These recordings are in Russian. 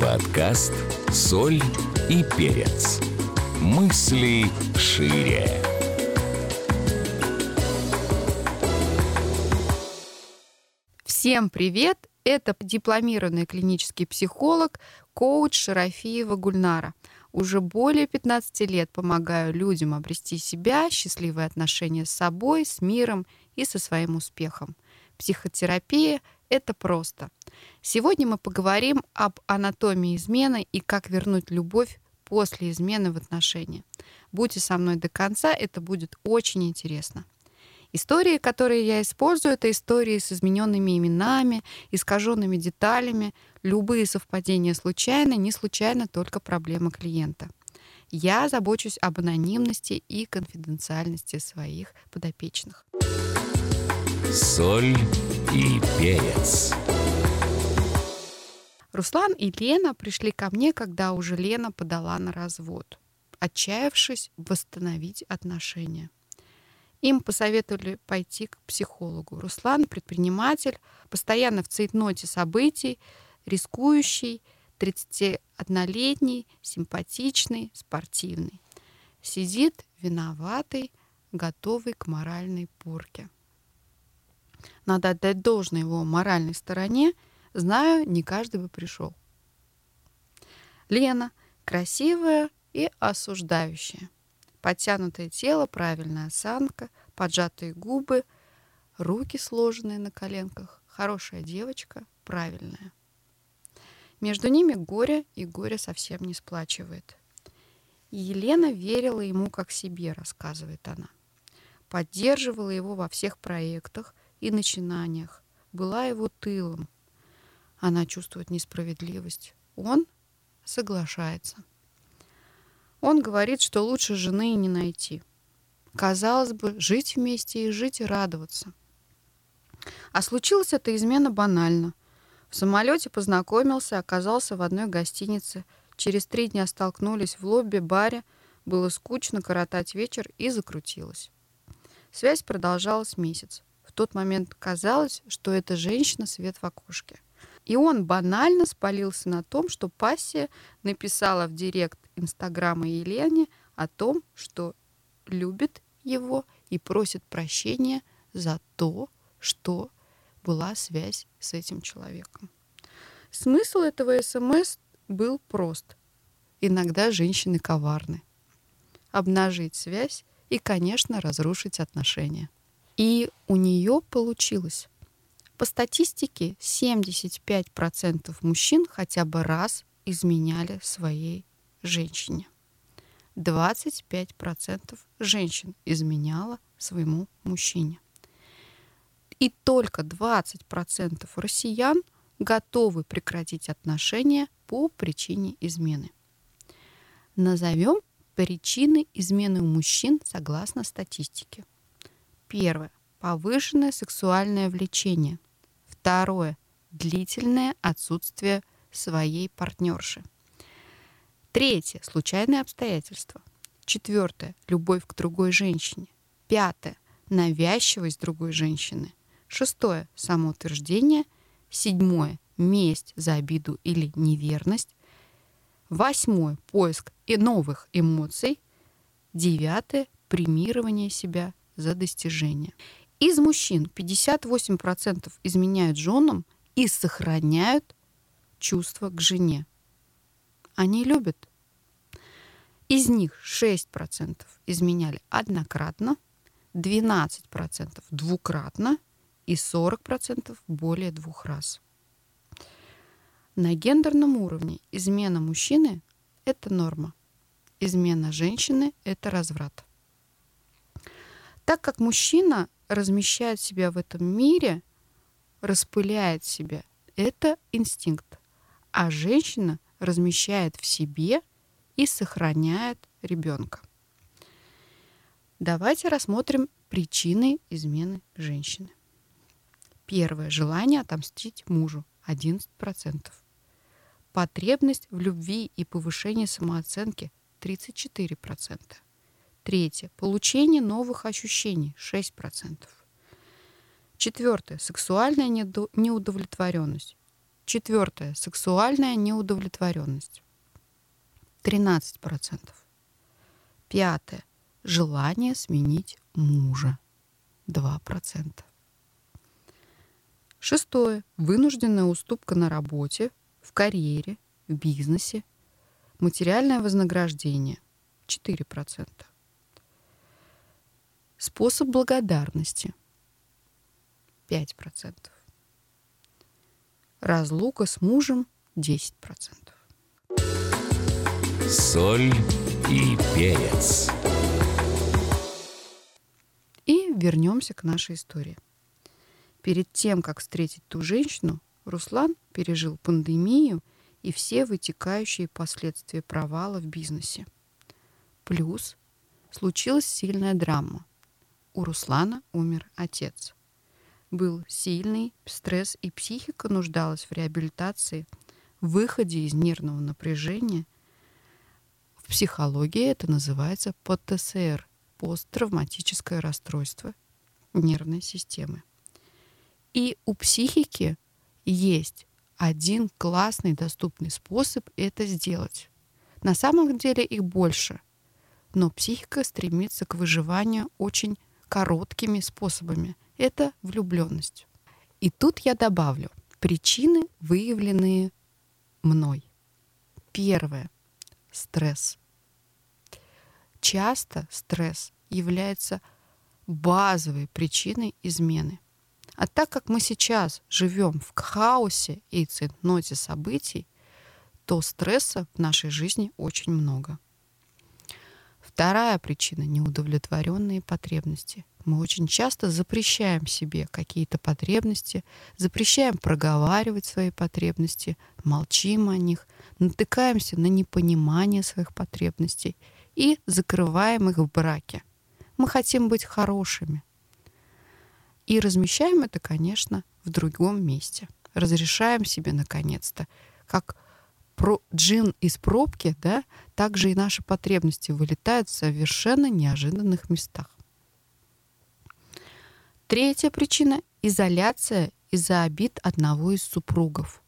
Подкаст «Соль и перец». Мысли шире. Всем привет! Это дипломированный клинический психолог, коуч Шарафиева Гульнара. Уже более 15 лет помогаю людям обрести себя, счастливые отношения с собой, с миром и со своим успехом. Психотерапия — это просто. Сегодня мы поговорим об анатомии измены и как вернуть любовь после измены в отношения. Будьте со мной до конца, это будет очень интересно. Истории, которые я использую, это истории с измененными именами, искаженными деталями. Любые совпадения случайны, не случайно только проблема клиента. Я забочусь об анонимности и конфиденциальности своих подопечных. Соль и перец. Руслан и Лена пришли ко мне, когда уже Лена подала на развод, отчаявшись восстановить отношения. Им посоветовали пойти к психологу. Руслан — предприниматель, постоянно в цейтноте событий, рискующий, 31-летний, симпатичный, спортивный. Сидит виноватый, готовый к моральной порке. Надо отдать должное его моральной стороне. Знаю, не каждый бы пришел. Лена красивая и осуждающая. Подтянутое тело, правильная осанка, поджатые губы, руки сложенные на коленках. Хорошая девочка, правильная. Между ними горе, и горе совсем не сплачивает. Елена верила ему как себе, рассказывает она. Поддерживала его во всех проектах и начинаниях, была его тылом. Она чувствует несправедливость. Он соглашается. Он говорит, что лучше жены и не найти. Казалось бы, жить вместе и жить и радоваться. А случилось это измена банально. В самолете познакомился, оказался в одной гостинице. Через три дня столкнулись в лобби-баре. Было скучно коротать вечер и закрутилось. Связь продолжалась месяц. Тот момент казалось, что эта женщина свет в окошке. И он банально спалился на том, что пассия написала в директ Инстаграма Елене о том, что любит его и просит прощения за то, что была связь с этим человеком. Смысл этого СМС был прост. Иногда женщины коварны. Обнажить связь и, конечно, разрушить отношения. И у нее получилось. По статистике 75% мужчин хотя бы раз изменяли своей женщине. 25% женщин изменяло своему мужчине. И только 20% россиян готовы прекратить отношения по причине измены. Назовем причины измены у мужчин согласно статистике. Первое. Повышенное сексуальное влечение. Второе. Длительное отсутствие своей партнерши. Третье – случайные обстоятельства. Четвертое – любовь к другой женщине. Пятое – навязчивость другой женщины. Шестое – самоутверждение. Седьмое – месть за обиду или неверность. Восьмое – поиск и новых эмоций. Девятое – премирование себя за достижения. Из мужчин 58% изменяют женам и сохраняют чувство к жене. Они любят. Из них 6% изменяли однократно, 12% двукратно и 40% более двух раз. На гендерном уровне измена мужчины – это норма. Измена женщины – это разврат. Так как мужчина размещает себя в этом мире, распыляет себя, это инстинкт. А женщина – размещает в себе и сохраняет ребенка. Давайте рассмотрим причины измены женщины. Первое. Желание отомстить мужу 11%. Потребность в любви и повышении самооценки 34%. Третье. Получение новых ощущений 6%. Четвертое. Сексуальная неудовлетворенность Четвертое. Сексуальная неудовлетворенность. 13%. Пятое. Желание сменить мужа. 2%. Шестое. Вынужденная уступка на работе, в карьере, в бизнесе. Материальное вознаграждение. 4%. Способ благодарности. 5%. Разлука с мужем 10%. Соль и перец. И вернемся к нашей истории. Перед тем, как встретить ту женщину, Руслан пережил пандемию и все вытекающие последствия провала в бизнесе. Плюс случилась сильная драма. У Руслана умер отец. Был сильный стресс, и психика нуждалась в реабилитации, выходе из нервного напряжения. В психологии это называется ПТСР – посттравматическое расстройство нервной системы. И у психики есть один классный доступный способ это сделать. На самом деле их больше, но психика стремится к выживанию очень короткими способами. Это влюбленность. И тут я добавлю причины, выявленные мной. Первое. Стресс. Часто стресс является базовой причиной измены. А так как мы сейчас живем в хаосе и центноте событий, то стресса в нашей жизни очень много. Вторая причина — неудовлетворенные потребности. Мы очень часто запрещаем себе какие-то потребности, запрещаем проговаривать свои потребности, молчим о них, натыкаемся на непонимание своих потребностей и закрываем их в браке. Мы хотим быть хорошими. И размещаем это, конечно, в другом месте. Разрешаем себе, наконец-то, как про джин из пробки, да, также и наши потребности вылетают в совершенно неожиданных местах. Третья причина — изоляция из-за обид одного из супругов.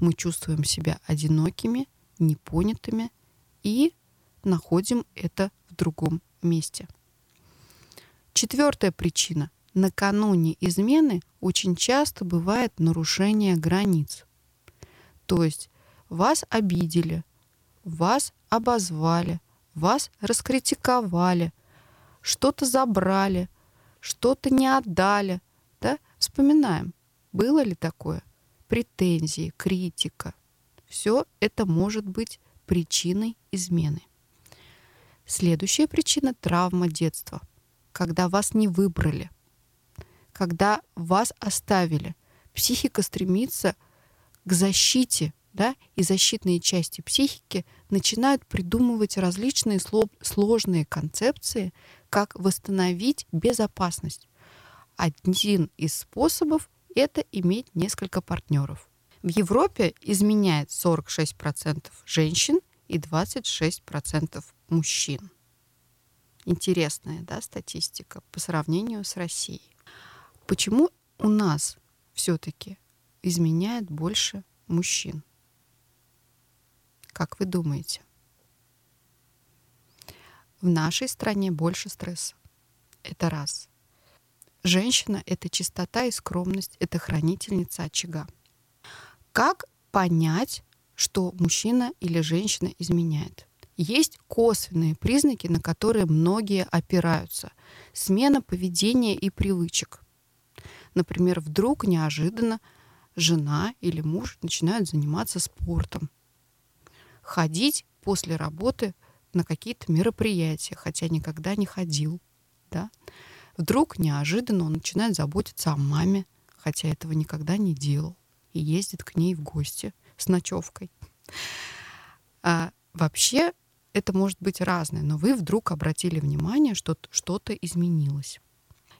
Мы чувствуем себя одинокими, непонятыми и находим это в другом месте. Четвертая причина. Накануне измены очень часто бывает нарушение границ. То есть вас обидели, вас обозвали, вас раскритиковали, что-то забрали, что-то не отдали. Да? Вспоминаем, было ли такое? Претензии, критика. Все это может быть причиной измены. Следующая причина — травма детства. Когда вас не выбрали, когда вас оставили. Психика стремится к защите да, и защитные части психики начинают придумывать различные сложные концепции, как восстановить безопасность. Один из способов — это иметь несколько партнеров. В Европе изменяет 46% женщин и 26% мужчин. Интересная да, статистика по сравнению с Россией. Почему у нас все-таки изменяет больше мужчин? Как вы думаете? В нашей стране больше стресса. Это раз. Женщина — это чистота и скромность, это хранительница очага. Как понять, что мужчина или женщина изменяет? Есть косвенные признаки, на которые многие опираются. Смена поведения и привычек. Например, вдруг неожиданно жена или муж начинают заниматься спортом, ходить после работы на какие-то мероприятия, хотя никогда не ходил. Да? Вдруг неожиданно он начинает заботиться о маме, хотя этого никогда не делал, и ездит к ней в гости с ночевкой. А вообще это может быть разное, но вы вдруг обратили внимание, что что-то изменилось.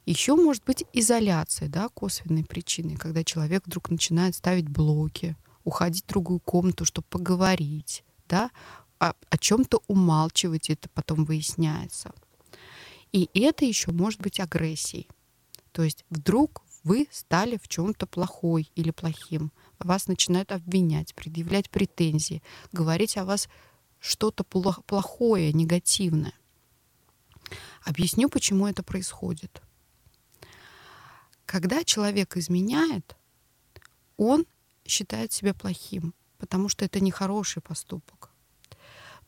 Еще может быть изоляция, да, косвенной причиной, когда человек вдруг начинает ставить блоки, уходить в другую комнату, чтобы поговорить, да, о, о чем-то умалчивать, это потом выясняется. И это еще может быть агрессией. То есть вдруг вы стали в чем-то плохой или плохим. вас начинают обвинять, предъявлять претензии, говорить о вас что-то плохое, негативное. Объясню, почему это происходит. Когда человек изменяет, он считает себя плохим, потому что это нехороший поступок.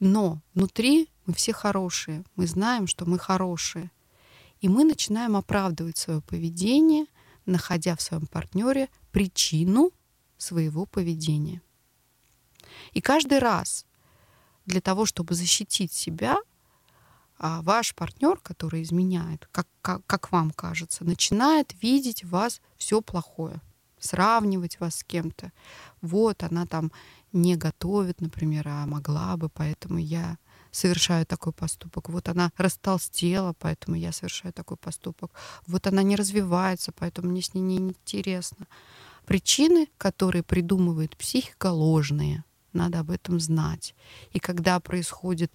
Но внутри мы все хорошие, мы знаем, что мы хорошие. И мы начинаем оправдывать свое поведение, находя в своем партнере причину своего поведения. И каждый раз для того, чтобы защитить себя, а ваш партнер, который изменяет, как, как, как вам кажется, начинает видеть в вас все плохое, сравнивать вас с кем-то. Вот она там не готовит, например, а могла бы, поэтому я совершаю такой поступок. Вот она растолстела, поэтому я совершаю такой поступок. Вот она не развивается, поэтому мне с ней не интересно. Причины, которые придумывает психика, ложные. Надо об этом знать. И когда происходит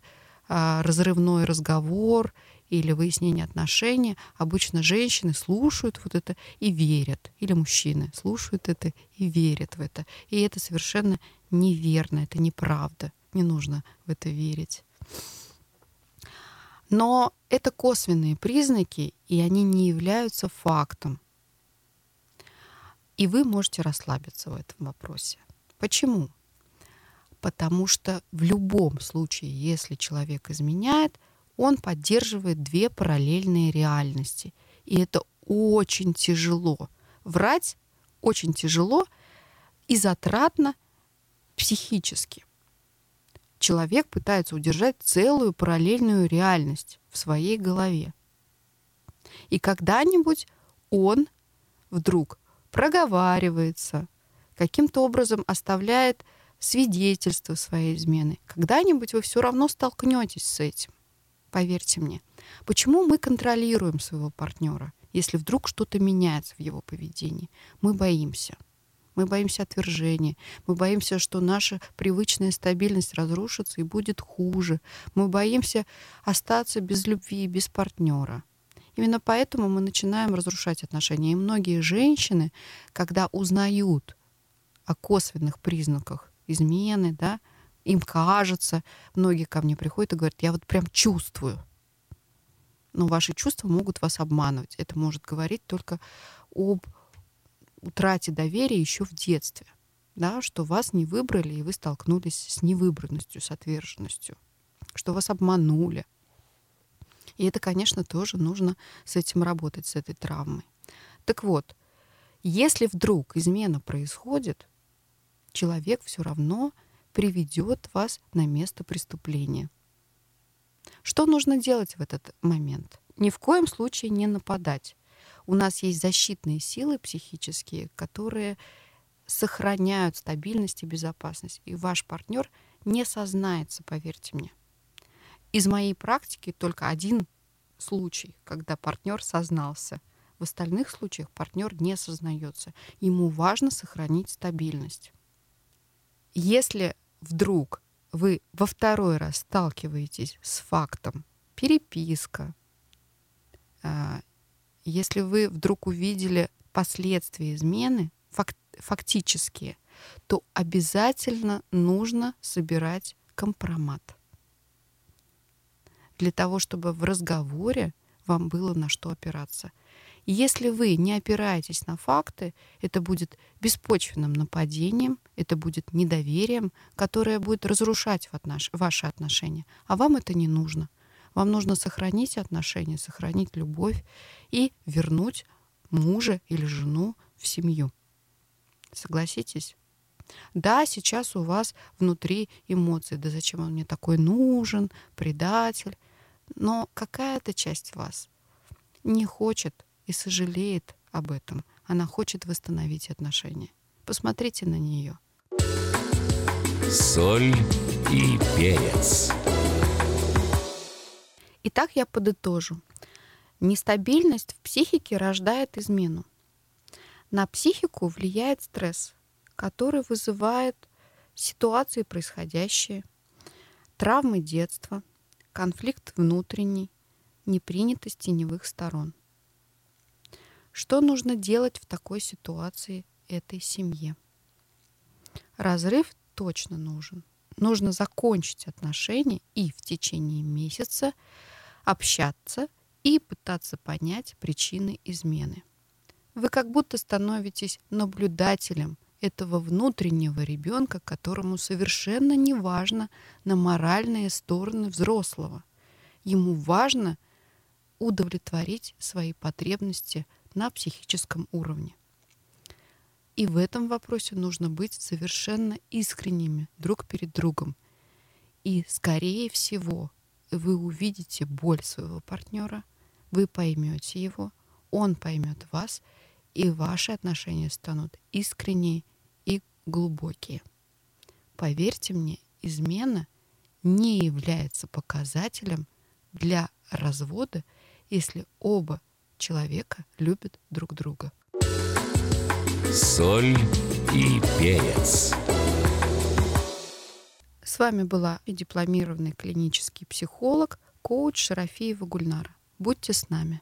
а, разрывной разговор или выяснение отношений, обычно женщины слушают вот это и верят, или мужчины слушают это и верят в это. И это совершенно неверно, это неправда. Не нужно в это верить. Но это косвенные признаки, и они не являются фактом. И вы можете расслабиться в этом вопросе. Почему? потому что в любом случае, если человек изменяет, он поддерживает две параллельные реальности. И это очень тяжело. Врать очень тяжело и затратно психически. Человек пытается удержать целую параллельную реальность в своей голове. И когда-нибудь он вдруг проговаривается, каким-то образом оставляет свидетельство своей измены. Когда-нибудь вы все равно столкнетесь с этим. Поверьте мне. Почему мы контролируем своего партнера, если вдруг что-то меняется в его поведении? Мы боимся. Мы боимся отвержения. Мы боимся, что наша привычная стабильность разрушится и будет хуже. Мы боимся остаться без любви, без партнера. Именно поэтому мы начинаем разрушать отношения. И многие женщины, когда узнают о косвенных признаках измены, да, им кажется, многие ко мне приходят и говорят, я вот прям чувствую. Но ваши чувства могут вас обманывать. Это может говорить только об утрате доверия еще в детстве, да, что вас не выбрали, и вы столкнулись с невыбранностью, с отверженностью, что вас обманули. И это, конечно, тоже нужно с этим работать, с этой травмой. Так вот, если вдруг измена происходит, человек все равно приведет вас на место преступления. Что нужно делать в этот момент? Ни в коем случае не нападать. У нас есть защитные силы психические, которые сохраняют стабильность и безопасность. И ваш партнер не сознается, поверьте мне. Из моей практики только один случай, когда партнер сознался. В остальных случаях партнер не сознается. Ему важно сохранить стабильность. Если вдруг вы во второй раз сталкиваетесь с фактом переписка, а, если вы вдруг увидели последствия измены, факт, фактические, то обязательно нужно собирать компромат. Для того, чтобы в разговоре вам было на что опираться – если вы не опираетесь на факты, это будет беспочвенным нападением, это будет недоверием, которое будет разрушать ваши отношения. А вам это не нужно. Вам нужно сохранить отношения, сохранить любовь и вернуть мужа или жену в семью. Согласитесь? Да, сейчас у вас внутри эмоции. Да зачем он мне такой нужен, предатель? Но какая-то часть вас не хочет и сожалеет об этом. Она хочет восстановить отношения. Посмотрите на нее. Соль и перец. Итак, я подытожу. Нестабильность в психике рождает измену. На психику влияет стресс, который вызывает ситуации происходящие, травмы детства, конфликт внутренний, непринятость теневых сторон. Что нужно делать в такой ситуации этой семье? Разрыв точно нужен. Нужно закончить отношения и в течение месяца общаться и пытаться понять причины измены. Вы как будто становитесь наблюдателем этого внутреннего ребенка, которому совершенно не важно на моральные стороны взрослого. Ему важно удовлетворить свои потребности на психическом уровне. И в этом вопросе нужно быть совершенно искренними друг перед другом. И, скорее всего, вы увидите боль своего партнера, вы поймете его, он поймет вас, и ваши отношения станут искренние и глубокие. Поверьте мне, измена не является показателем для развода, если оба человека любят друг друга. Соль и перец. С вами была дипломированный клинический психолог, коуч Шарафиева Гульнара. Будьте с нами.